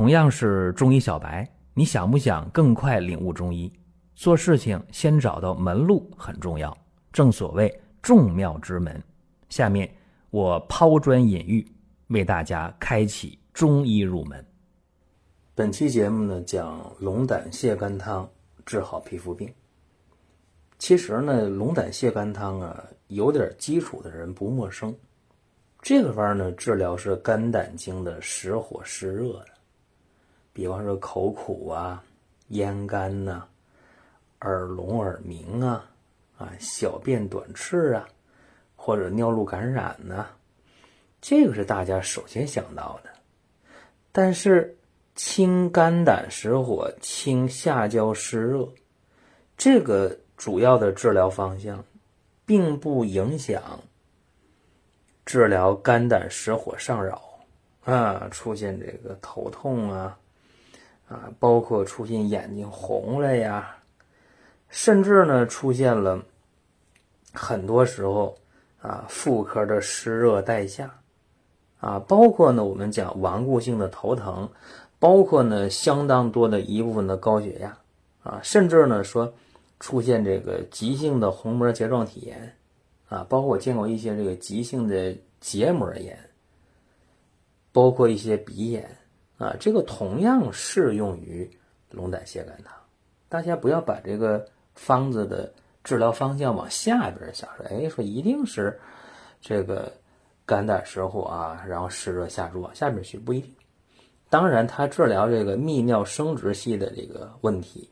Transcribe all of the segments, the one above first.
同样是中医小白，你想不想更快领悟中医？做事情先找到门路很重要，正所谓众妙之门。下面我抛砖引玉，为大家开启中医入门。本期节目呢，讲龙胆泻肝汤治好皮肤病。其实呢，龙胆泻肝汤啊，有点基础的人不陌生。这个方呢，治疗是肝胆经的实火湿热的。比方说口苦啊、咽干呐、耳聋耳鸣啊、啊小便短赤啊，或者尿路感染呐，这个是大家首先想到的。但是清肝胆实火、清下焦湿热，这个主要的治疗方向，并不影响治疗肝胆实火上扰啊，出现这个头痛啊。啊，包括出现眼睛红了呀，甚至呢出现了很多时候啊妇科的湿热带下，啊，包括呢我们讲顽固性的头疼，包括呢相当多的一部分的高血压，啊，甚至呢说出现这个急性的虹膜结状体炎，啊，包括我见过一些这个急性的结膜炎，包括一些鼻炎。啊，这个同样适用于龙胆泻肝汤，大家不要把这个方子的治疗方向往下边想，说哎，说一定是这个肝胆实火啊，然后湿热下注往下边去，不一定。当然，它治疗这个泌尿生殖系的这个问题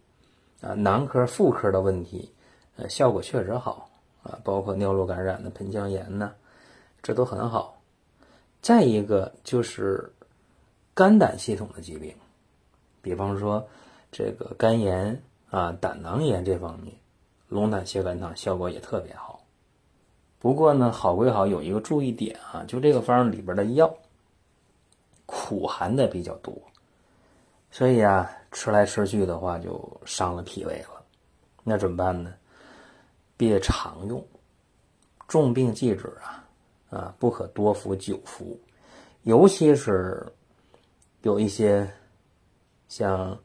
啊，男科、妇科的问题，呃，效果确实好啊，包括尿路感染的盆腔炎呢，这都很好。再一个就是。肝胆系统的疾病，比方说这个肝炎啊、胆囊炎这方面，龙胆泻肝汤效果也特别好。不过呢，好归好，有一个注意点啊，就这个方里边的药苦寒的比较多，所以啊，吃来吃去的话就伤了脾胃了。那怎么办呢？别常用，重病忌止啊啊，不可多服久服，尤其是。有一些像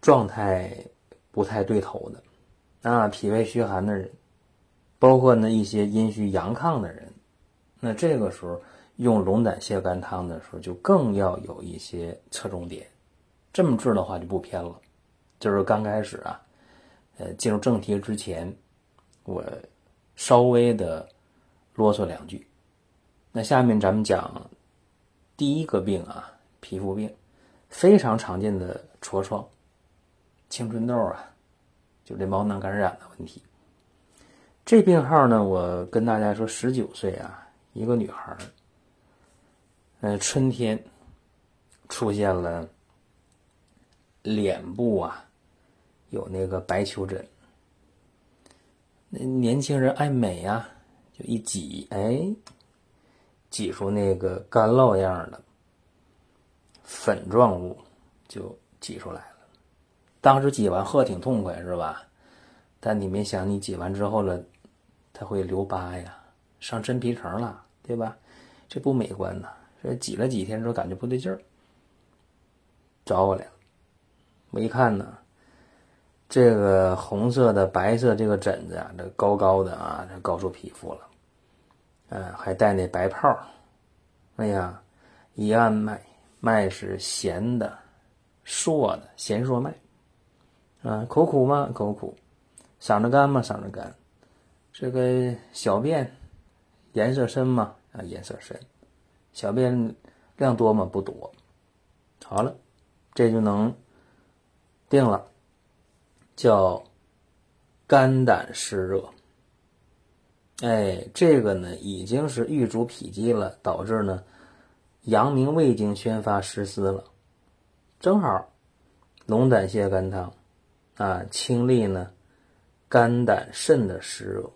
状态不太对头的啊，脾胃虚寒的人，包括呢一些阴虚阳亢的人，那这个时候用龙胆泻肝汤的时候，就更要有一些侧重点。这么治的话就不偏了。就是刚开始啊，呃，进入正题之前，我稍微的啰嗦两句。那下面咱们讲第一个病啊。皮肤病非常常见的痤疮、青春痘啊，就这毛囊感染的问题。这病号呢，我跟大家说，十九岁啊，一个女孩儿，嗯，春天出现了脸部啊有那个白丘疹。那年轻人爱美啊，就一挤，哎，挤出那个干酪样的。粉状物就挤出来了，当时挤完喝挺痛快是吧？但你没想，你挤完之后了，它会留疤呀，上真皮层了，对吧？这不美观呐。这挤了几天之后感觉不对劲儿，找我来了。我一看呢，这个红色的、白色这个疹子啊，这高高的啊，这高出皮肤了，嗯，还带那白泡哎呀，一按脉。脉是弦的、硕的，弦硕脉。啊，口苦吗？口苦。嗓子干吗？嗓子干。这个小便颜色深吗？啊，颜色深。小便量多吗？不多。好了，这就能定了，叫肝胆湿热。哎，这个呢已经是郁阻脾积了，导致呢。阳明胃经宣发失司了，正好龙胆泻肝汤啊，清利呢肝胆肾的湿热。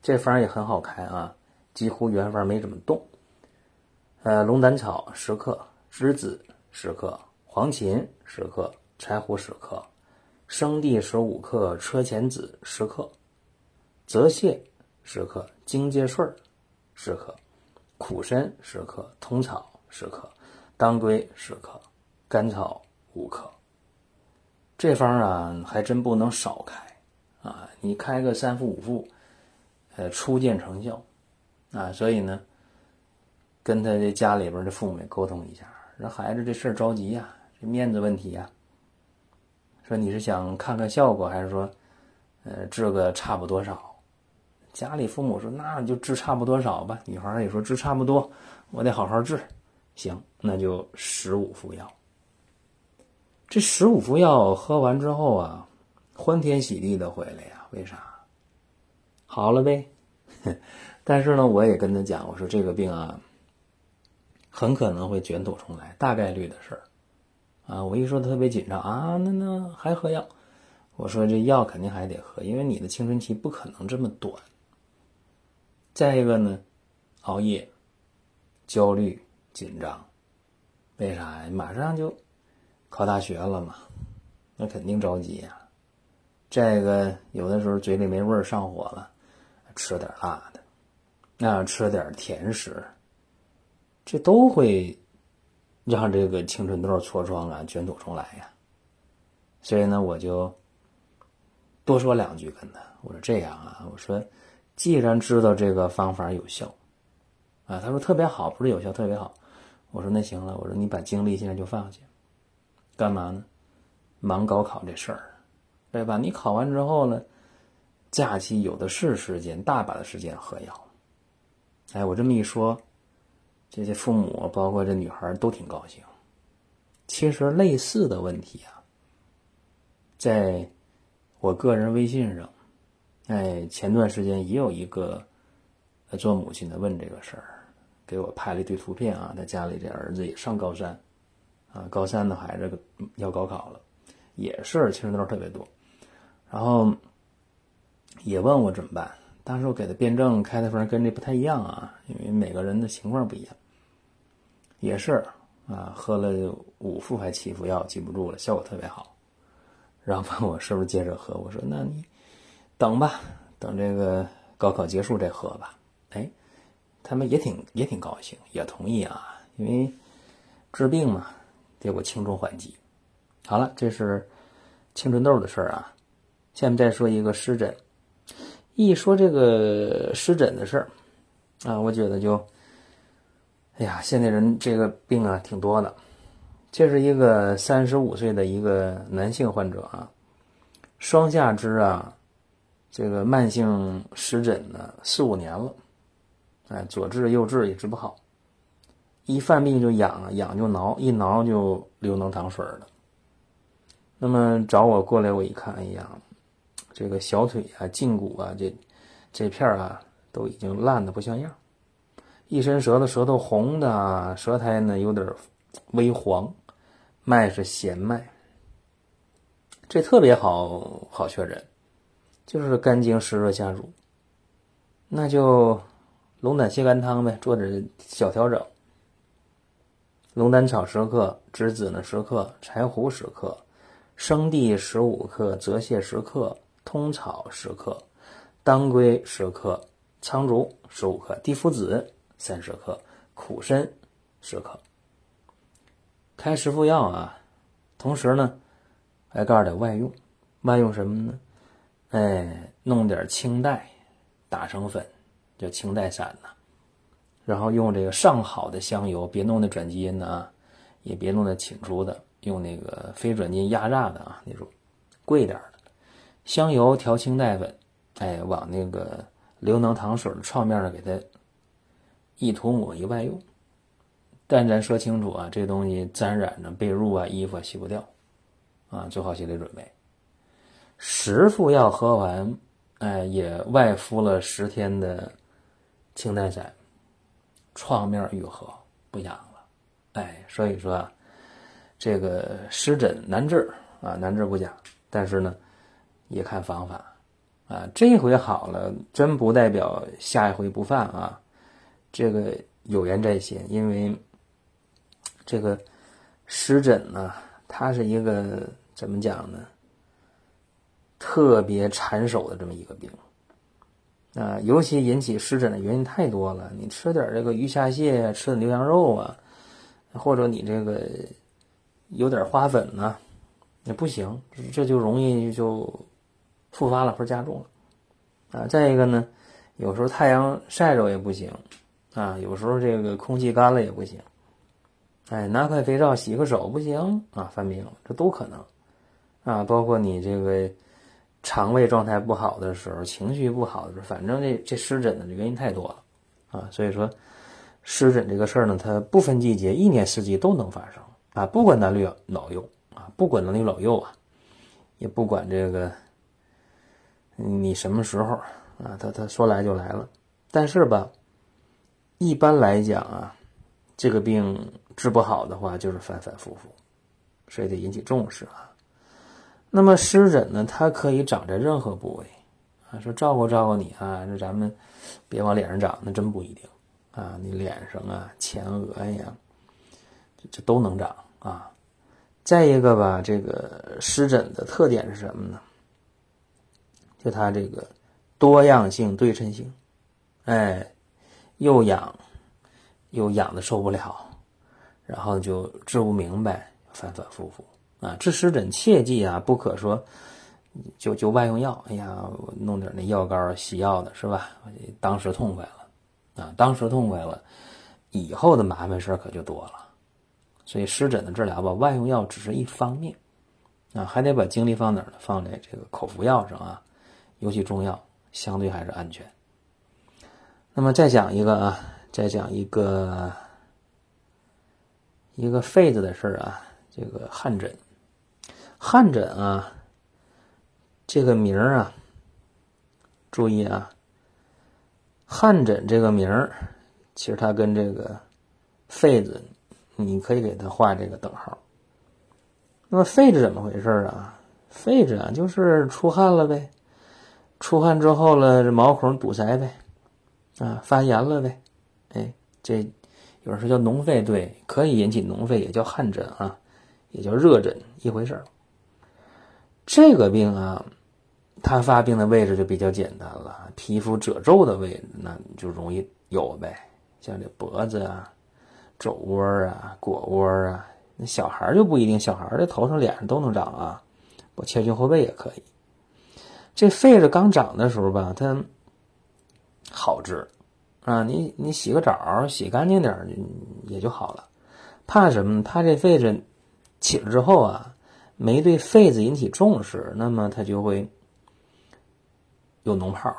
这方也很好开啊，几乎原方没怎么动。呃，龙胆草十克，栀子十克，黄芩十克，柴胡十克，生地十五克，车前子十克，泽泻十克，荆芥穗十克。苦参十克，通草十克，当归十克，甘草五克。这方啊，还真不能少开啊！你开个三副五副，呃，初见成效啊。所以呢，跟他的家里边的父母沟通一下，让孩子这事儿着急呀，这面子问题呀。说你是想看看效果，还是说，呃，治个差不多少？家里父母说，那就治差不多少吧。女孩也说治差不多，我得好好治。行，那就十五副药。这十五副药喝完之后啊，欢天喜地的回来呀？为啥？好了呗。但是呢，我也跟他讲，我说这个病啊，很可能会卷土重来，大概率的事儿。啊，我一说特别紧张啊，那那还喝药？我说这药肯定还得喝，因为你的青春期不可能这么短。再一个呢，熬夜、焦虑、紧张，为啥呀？马上就。考大学了嘛，那肯定着急呀。这个有的时候嘴里没味儿，上火了，吃点辣的，那吃点甜食，这都会让这个青春痘痤疮啊卷土重来呀。所以呢，我就多说两句跟他，我说这样啊，我说既然知道这个方法有效，啊，他说特别好，不是有效特别好。我说那行了，我说你把精力现在就放下。干嘛呢？忙高考这事儿，对吧？你考完之后呢，假期有的是时间，大把的时间喝药。哎，我这么一说，这些父母包括这女孩都挺高兴。其实类似的问题啊，在我个人微信上，哎，前段时间也有一个做母亲的问这个事儿，给我拍了一堆图片啊，他家里这儿子也上高三。啊，高三的孩子要高考了，也是青春痘特别多，然后也问我怎么办。当时我给他辩证开的方跟这不太一样啊，因为每个人的情况不一样。也是啊，喝了五副还七副药，记不住了，效果特别好。然后问我是不是接着喝，我说那你等吧，等这个高考结束再喝吧。哎，他们也挺也挺高兴，也同意啊，因为治病嘛。得我轻重缓急，好了，这是青春痘的事儿啊。下面再说一个湿疹。一说这个湿疹的事儿啊，我觉得就，哎呀，现在人这个病啊挺多的。这是一个三十五岁的一个男性患者啊，双下肢啊，这个慢性湿疹呢四五年了，哎，左治右治也治不好。一犯病就痒，痒就挠，一挠就流脓淌水的。那么找我过来，我一看，哎呀，这个小腿啊、胫骨啊，这这片啊，都已经烂的不像样。一伸舌头，舌头红的，舌苔呢有点微黄，脉是弦脉。这特别好好确诊，就是肝经湿热下注。那就龙胆泻肝汤呗，做点小调整。龙胆草十克，栀子呢十克，柴胡十克，生地十五克，泽泻十克，通草十克，当归十克，苍术十五克，地肤子三十克，苦参十克。开十副药啊，同时呢，还告诉点外用，外用什么呢？哎，弄点青黛，打成粉，叫青黛散呐。然后用这个上好的香油，别弄那转基因的啊，也别弄那请出的，用那个非转基因压榨的啊，那种贵点的香油调清代粉，哎，往那个流能糖水的创面上给它一涂抹一外用。但咱说清楚啊，这东西沾染着被褥啊、衣服啊洗不掉啊，做好心理准备。十副药喝完，哎，也外敷了十天的清代散。创面愈合不痒了，哎，所以说啊，这个湿疹难治啊，难治不假，但是呢，也看方法啊。这回好了，真不代表下一回不犯啊。这个有言在先，因为这个湿疹呢，它是一个怎么讲呢？特别缠手的这么一个病。啊，尤其引起湿疹的原因太多了。你吃点这个鱼虾蟹，吃点牛羊肉啊，或者你这个有点花粉呢，也不行，这就容易就复发了或者加重了啊。再一个呢，有时候太阳晒着也不行啊，有时候这个空气干了也不行。哎，拿块肥皂洗个手不行啊，犯病，这都可能啊。包括你这个肠胃状态不好的时候，情绪不好的时候，反正这这湿疹的原因太多了啊。所以说，湿疹这个事儿呢，它不分季节，一年四季都能发生啊。不管男女老幼啊，不管男女老幼啊，也不管这个你什么时候啊，他他说来就来了。但是吧，一般来讲啊，这个病。治不好的话，就是反反复复，所以得引起重视啊。那么湿疹呢，它可以长在任何部位啊。说照顾照顾你啊，说咱们别往脸上长，那真不一定啊。你脸上啊、前额呀，这这都能长啊。再一个吧，这个湿疹的特点是什么呢？就它这个多样性、对称性，哎，又痒又痒的受不了。然后就治不明白，反反复复啊！治湿疹切记啊，不可说就就外用药。哎呀，我弄点那药膏、西药的是吧？当时痛快了啊！当时痛快了，以后的麻烦事可就多了。所以湿疹的治疗吧，外用药只是一方面啊，还得把精力放哪儿呢？放在这个口服药上啊，尤其中药相对还是安全。那么再讲一个啊，再讲一个。一个痱子的事儿啊，这个汗疹，汗疹啊，这个名儿啊，注意啊，汗疹这个名儿，其实它跟这个痱子，你可以给它画这个等号。那么痱子怎么回事啊？痱子啊，就是出汗了呗，出汗之后了，这毛孔堵塞呗，啊，发炎了呗，哎，这。有人说叫脓痱，对，可以引起脓痱，也叫汗疹啊，也叫热疹，一回事儿。这个病啊，它发病的位置就比较简单了，皮肤褶皱的位置，那就容易有呗，像这脖子啊、肘窝啊、腘窝啊。那小孩就不一定，小孩的头上、脸上都能长啊，我前胸后背也可以。这痱子刚长的时候吧，它好治。啊，你你洗个澡，洗干净点也就好了。怕什么？怕这痱子起了之后啊，没对痱子引起重视，那么它就会有脓泡，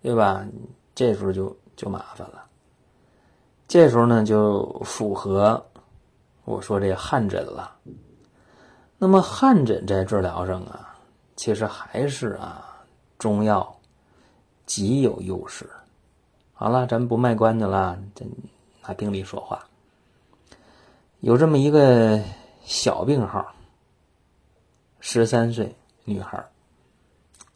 对吧？这时候就就麻烦了。这时候呢，就符合我说这汗疹了。那么汗疹在治疗上啊，其实还是啊，中药极有优势。好了，咱不卖关子了，拿病例说话。有这么一个小病号，十三岁女孩，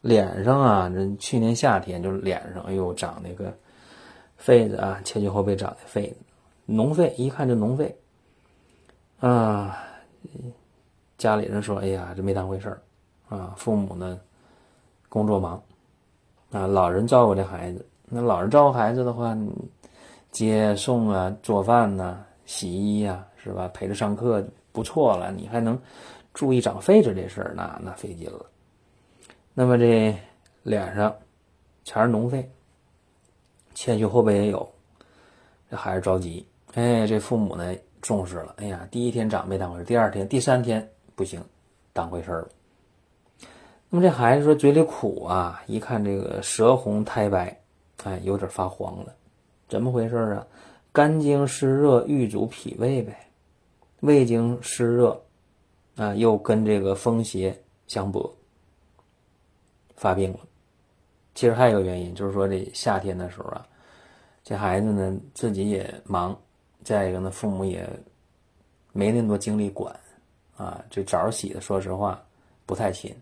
脸上啊，这去年夏天就是脸上，哎呦，长那个痱子啊，前胸后背长的痱子，脓痱，一看就脓痱。啊，家里人说，哎呀，这没当回事儿啊。父母呢，工作忙啊，老人照顾这孩子。那老人照顾孩子的话，接送啊、做饭呐、洗衣呀，是吧？陪着上课不错了，你还能注意长痱子这事儿，那那费劲了。那么这脸上全是脓痱，前胸后背也有，这孩子着急。哎，这父母呢重视了。哎呀，第一天长没当回事，第二天、第三天不行，当回事儿了。那么这孩子说嘴里苦啊，一看这个舌红苔白。哎，有点发黄了，怎么回事啊？肝经湿热郁阻脾胃呗，胃经湿热啊，又跟这个风邪相搏，发病了。其实还有一个原因，就是说这夏天的时候啊，这孩子呢自己也忙，再一个呢父母也没那么多精力管啊，这澡洗的说实话不太勤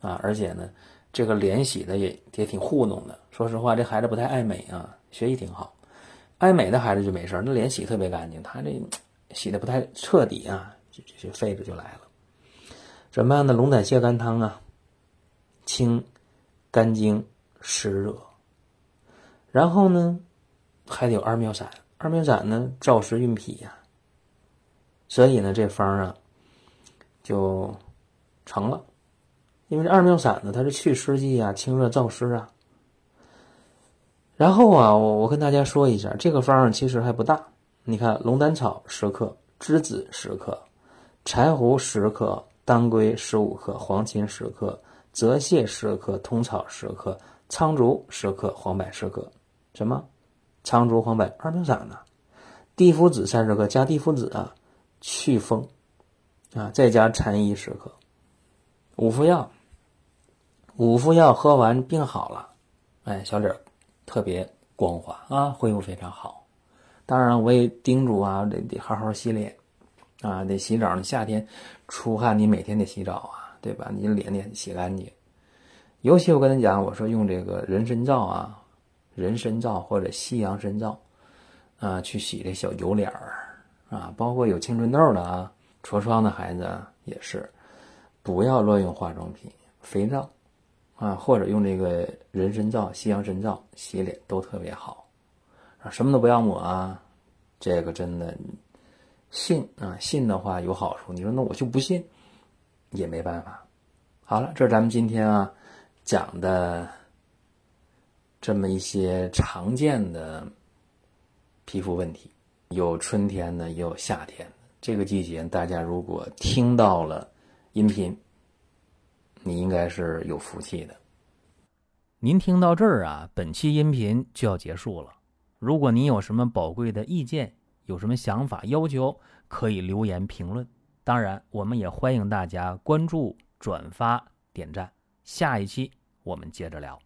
啊，而且呢。这个脸洗的也也挺糊弄的，说实话，这孩子不太爱美啊，学习挺好，爱美的孩子就没事那脸洗特别干净，他这洗的不太彻底啊，这这痱子就来了。怎么样呢？龙胆泻肝汤啊，清肝经湿热，然后呢，还得有二妙散，二妙散呢燥湿运脾呀，所以呢，这方啊就成了。因为这二妙散呢，它是祛湿剂啊，清热燥湿啊。然后啊，我我跟大家说一下，这个方其实还不大。你看，龙胆草十克，栀子十克，柴胡十克，当归十五克，黄芩十克，泽泻十克，通草十克，苍术十克，黄柏十克。什么？苍术、黄柏二妙散呢？地肤子三十克，加地肤子啊，祛风啊，再加蝉衣十克，五副药。五副药喝完，病好了，哎，小脸特别光滑啊，恢复非常好。当然，我也叮嘱啊，得得好好洗脸啊，得洗澡。你夏天出汗，你每天得洗澡啊，对吧？你脸得洗干净。尤其我跟他讲，我说用这个人参皂啊，人参皂或者西洋参皂啊，去洗这小油脸儿啊，包括有青春痘的啊、痤疮的孩子也是，不要乱用化妆品、肥皂。啊，或者用这个人参皂、西洋参皂洗脸都特别好，啊，什么都不要抹啊，这个真的信啊，信的话有好处。你说那我就不信，也没办法。好了，这是咱们今天啊讲的这么一些常见的皮肤问题，有春天的，也有夏天的。这个季节，大家如果听到了音频。你应该是有福气的。您听到这儿啊，本期音频就要结束了。如果您有什么宝贵的意见，有什么想法、要求，可以留言评论。当然，我们也欢迎大家关注、转发、点赞。下一期我们接着聊。